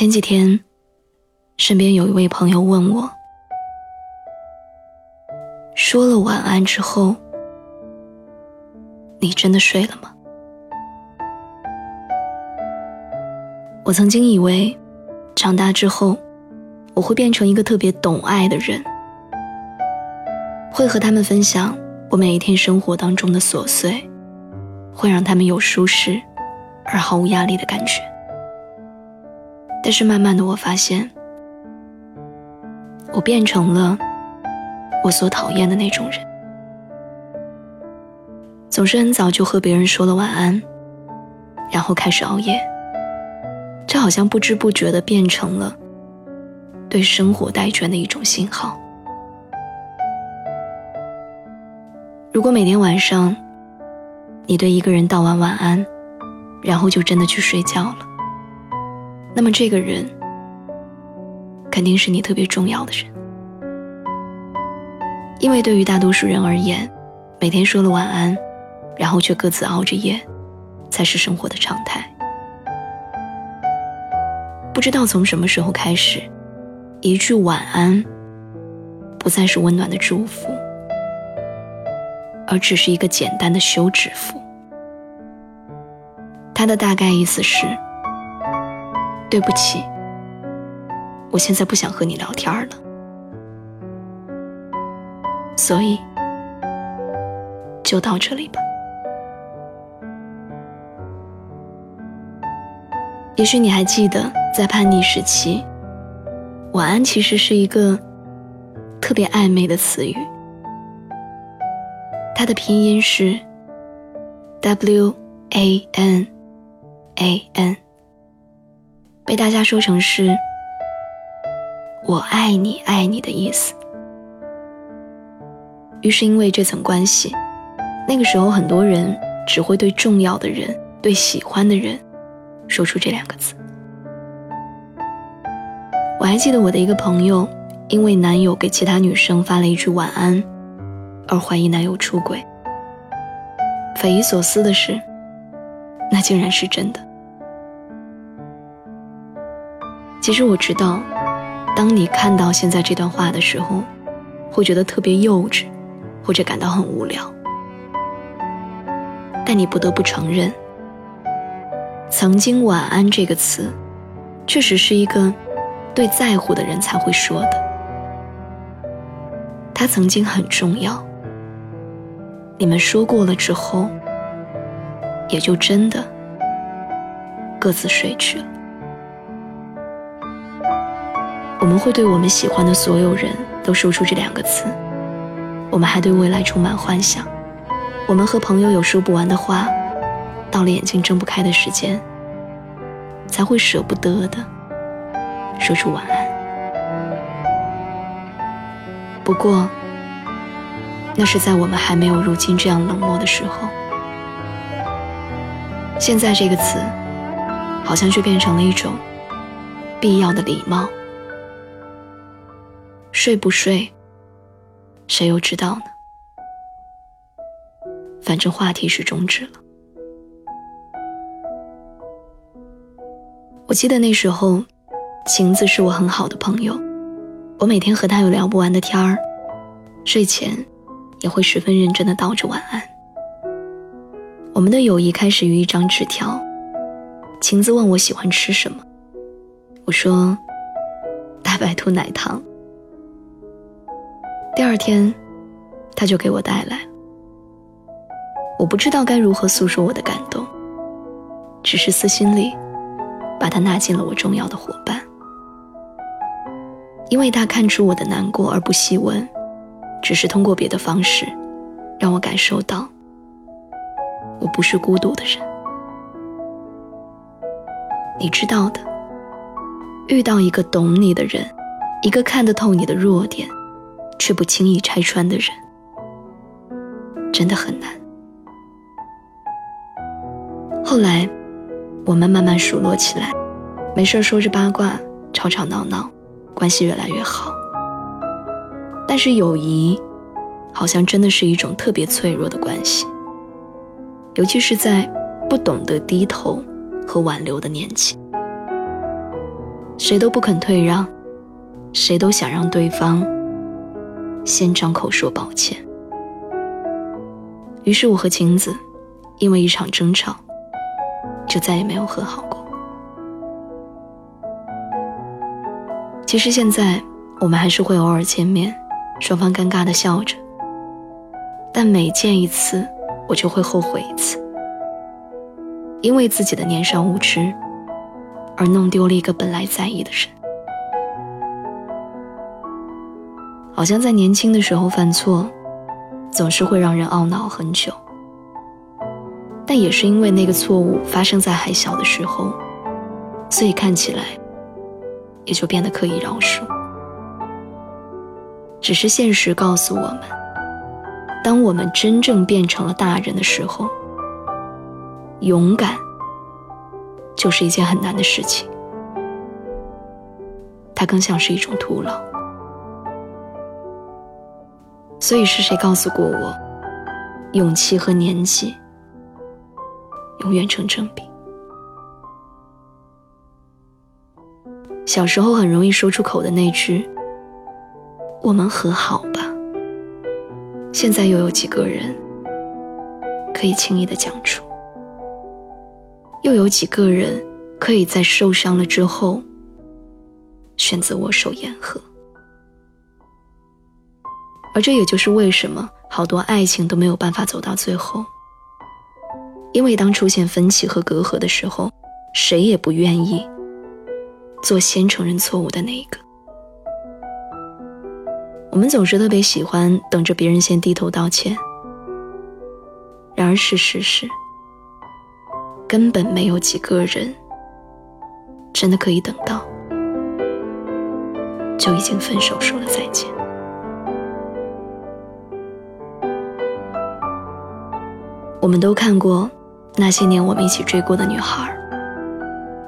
前几天，身边有一位朋友问我：“说了晚安之后，你真的睡了吗？”我曾经以为，长大之后，我会变成一个特别懂爱的人，会和他们分享我每一天生活当中的琐碎，会让他们有舒适而毫无压力的感觉。但是慢慢的，我发现，我变成了我所讨厌的那种人，总是很早就和别人说了晚安，然后开始熬夜。这好像不知不觉的变成了对生活带倦的一种信号。如果每天晚上，你对一个人道完晚安，然后就真的去睡觉了。那么这个人肯定是你特别重要的人，因为对于大多数人而言，每天说了晚安，然后却各自熬着夜，才是生活的常态。不知道从什么时候开始，一句晚安不再是温暖的祝福，而只是一个简单的休止符。它的大概意思是。对不起，我现在不想和你聊天了，所以就到这里吧。也许你还记得，在叛逆时期，晚安其实是一个特别暧昧的词语，它的拼音是 W A N A N。被大家说成是“我爱你，爱你”的意思。于是因为这层关系，那个时候很多人只会对重要的人、对喜欢的人，说出这两个字。我还记得我的一个朋友，因为男友给其他女生发了一句晚安，而怀疑男友出轨。匪夷所思的是，那竟然是真的。其实我知道，当你看到现在这段话的时候，会觉得特别幼稚，或者感到很无聊。但你不得不承认，曾经“晚安”这个词，确实是一个对在乎的人才会说的。它曾经很重要，你们说过了之后，也就真的各自睡去了。我们会对我们喜欢的所有人都说出这两个字，我们还对未来充满幻想。我们和朋友有说不完的话，到了眼睛睁不开的时间，才会舍不得的说出晚安。不过，那是在我们还没有如今这样冷漠的时候。现在这个词，好像却变成了一种必要的礼貌。睡不睡，谁又知道呢？反正话题是终止了。我记得那时候，晴子是我很好的朋友，我每天和她有聊不完的天儿，睡前也会十分认真的道着晚安。我们的友谊开始于一张纸条，晴子问我喜欢吃什么，我说大白兔奶糖。第二天，他就给我带来。我不知道该如何诉说我的感动，只是私心里把他纳进了我重要的伙伴。因为他看出我的难过而不细问，只是通过别的方式让我感受到我不是孤独的人。你知道的，遇到一个懂你的人，一个看得透你的弱点，却不轻易拆穿的人，真的很难。后来，我们慢慢熟络起来，没事说着八卦，吵吵闹闹，关系越来越好。但是友谊，好像真的是一种特别脆弱的关系，尤其是在不懂得低头。和挽留的年纪，谁都不肯退让，谁都想让对方先张口说抱歉。于是我和晴子因为一场争吵，就再也没有和好过。其实现在我们还是会偶尔见面，双方尴尬的笑着，但每见一次，我就会后悔一次。因为自己的年少无知，而弄丢了一个本来在意的人。好像在年轻的时候犯错，总是会让人懊恼很久。但也是因为那个错误发生在还小的时候，所以看起来也就变得可以饶恕。只是现实告诉我们，当我们真正变成了大人的时候。勇敢就是一件很难的事情，它更像是一种徒劳。所以是谁告诉过我，勇气和年纪永远成正比？小时候很容易说出口的那句“我们和好吧”，现在又有几个人可以轻易的讲出？又有几个人可以在受伤了之后选择握手言和？而这也就是为什么好多爱情都没有办法走到最后，因为当出现分歧和隔阂的时候，谁也不愿意做先承认错误的那一个。我们总是特别喜欢等着别人先低头道歉，然而事实是。根本没有几个人真的可以等到就已经分手说了再见。我们都看过那些年我们一起追过的女孩，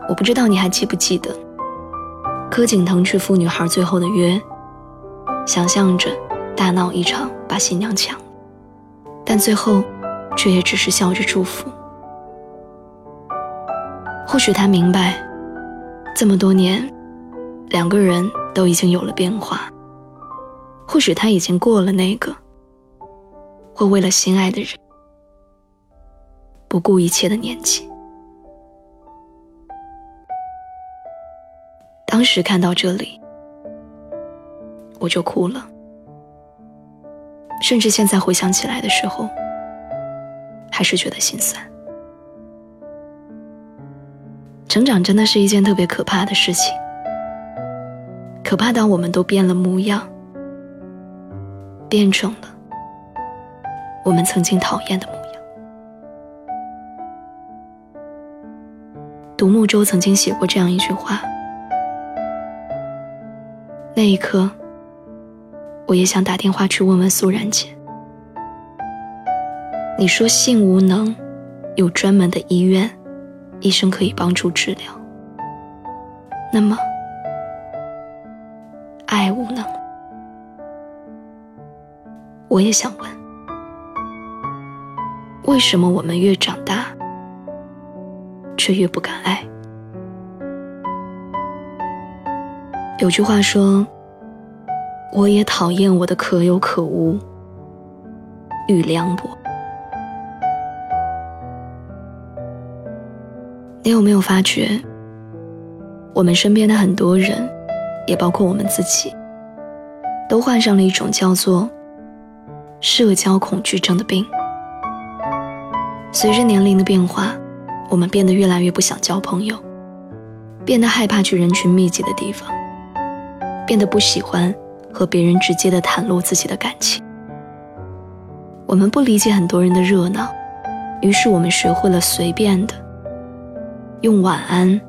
我不知道你还记不记得，柯景腾去赴女孩最后的约，想象着大闹一场把新娘抢，但最后却也只是笑着祝福。或许他明白，这么多年，两个人都已经有了变化。或许他已经过了那个会为了心爱的人不顾一切的年纪。当时看到这里，我就哭了，甚至现在回想起来的时候，还是觉得心酸。成长真的是一件特别可怕的事情，可怕到我们都变了模样，变成了我们曾经讨厌的模样。独木舟曾经写过这样一句话：那一刻，我也想打电话去问问素然姐。你说性无能，有专门的医院。医生可以帮助治疗，那么爱无能，我也想问：为什么我们越长大，却越不敢爱？有句话说：“我也讨厌我的可有可无与凉薄。”你有没有发觉，我们身边的很多人，也包括我们自己，都患上了一种叫做社交恐惧症的病。随着年龄的变化，我们变得越来越不想交朋友，变得害怕去人群密集的地方，变得不喜欢和别人直接的袒露自己的感情。我们不理解很多人的热闹，于是我们学会了随便的用晚安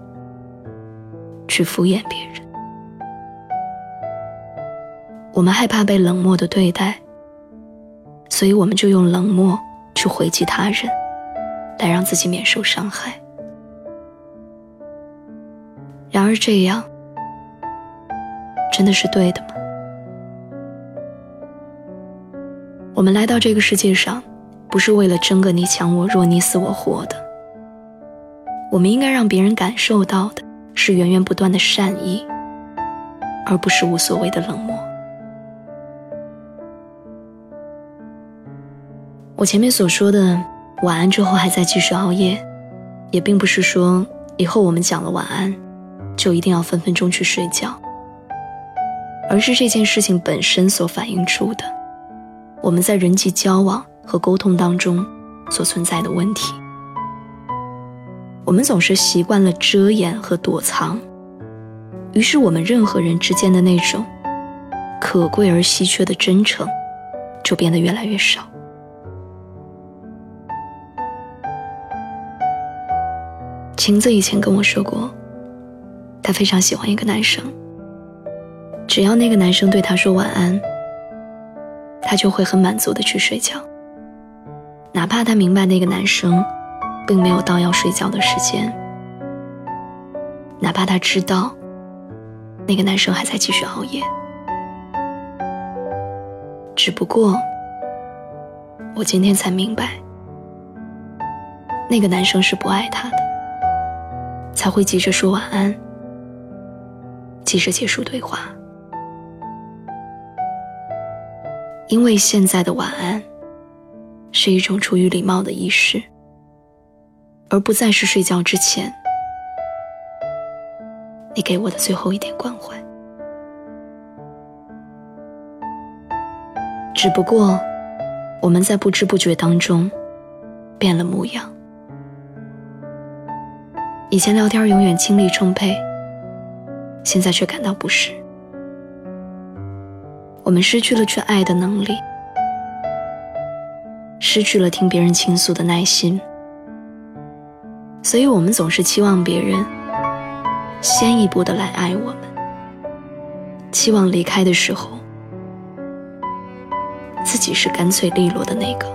去敷衍别人。我们害怕被冷漠的对待，所以我们就用冷漠去回击他人，来让自己免受伤害。然而，这样真的是对的吗？我们来到这个世界上，不是为了争个你强我弱、你死我活的。我们应该让别人感受到的是源源不断的善意，而不是无所谓的冷漠。我前面所说的晚安之后还在继续熬夜，也并不是说以后我们讲了晚安，就一定要分分钟去睡觉，而是这件事情本身所反映出的，我们在人际交往和沟通当中所存在的问题。我们总是习惯了遮掩和躲藏，于是我们任何人之间的那种可贵而稀缺的真诚，就变得越来越少。晴子以前跟我说过，她非常喜欢一个男生。只要那个男生对她说晚安，她就会很满足的去睡觉。哪怕她明白那个男生并没有到要睡觉的时间，哪怕她知道那个男生还在继续熬夜，只不过我今天才明白，那个男生是不爱她的。才会急着说晚安，急着结束对话，因为现在的晚安是一种出于礼貌的仪式，而不再是睡觉之前你给我的最后一点关怀。只不过我们在不知不觉当中变了模样。以前聊天永远精力充沛，现在却感到不适。我们失去了去爱的能力，失去了听别人倾诉的耐心，所以我们总是期望别人先一步的来爱我们，期望离开的时候自己是干脆利落的那个。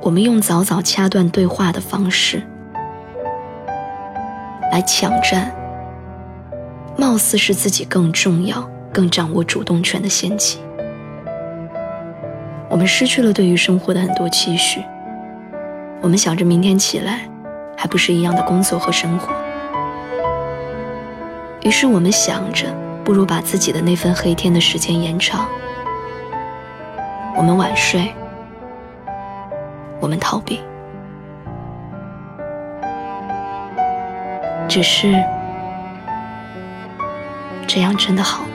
我们用早早掐断对话的方式。来抢占，貌似是自己更重要、更掌握主动权的先机。我们失去了对于生活的很多期许。我们想着明天起来，还不是一样的工作和生活。于是我们想着，不如把自己的那份黑天的时间延长。我们晚睡，我们逃避。只是这样真的好吗？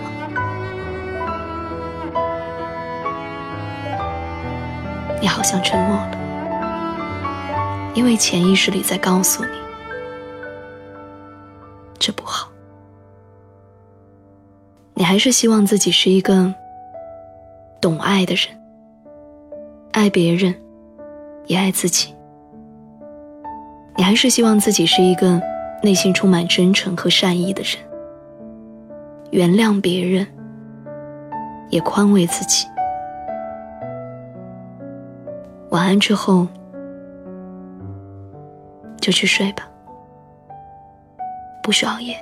你好像沉默了，因为潜意识里在告诉你，这不好。你还是希望自己是一个懂爱的人，爱别人，也爱自己。你还是希望自己是一个。内心充满真诚和善意的人，原谅别人，也宽慰自己。晚安之后，就去睡吧，不许熬夜。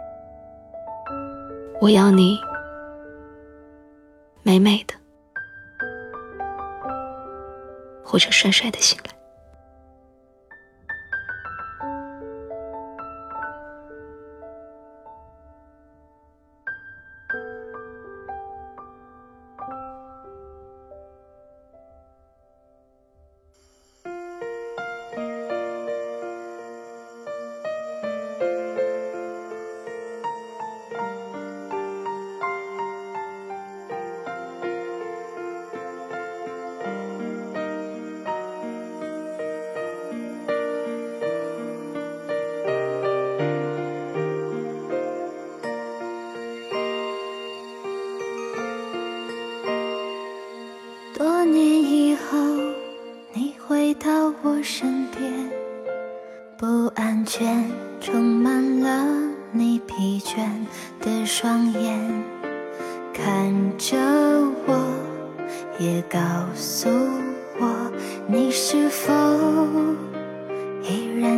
我要你美美的，或者帅帅的醒来。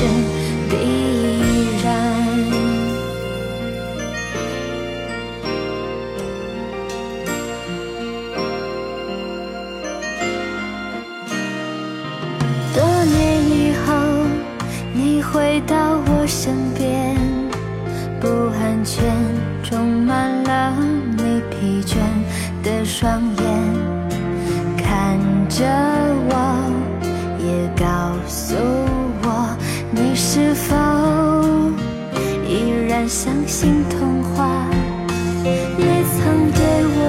ocean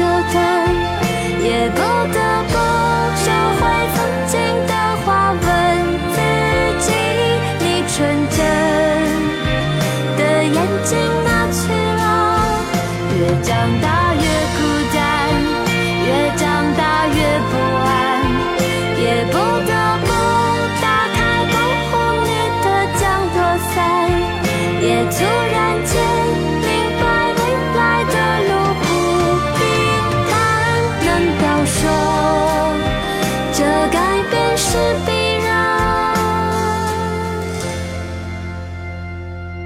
被折断。也不得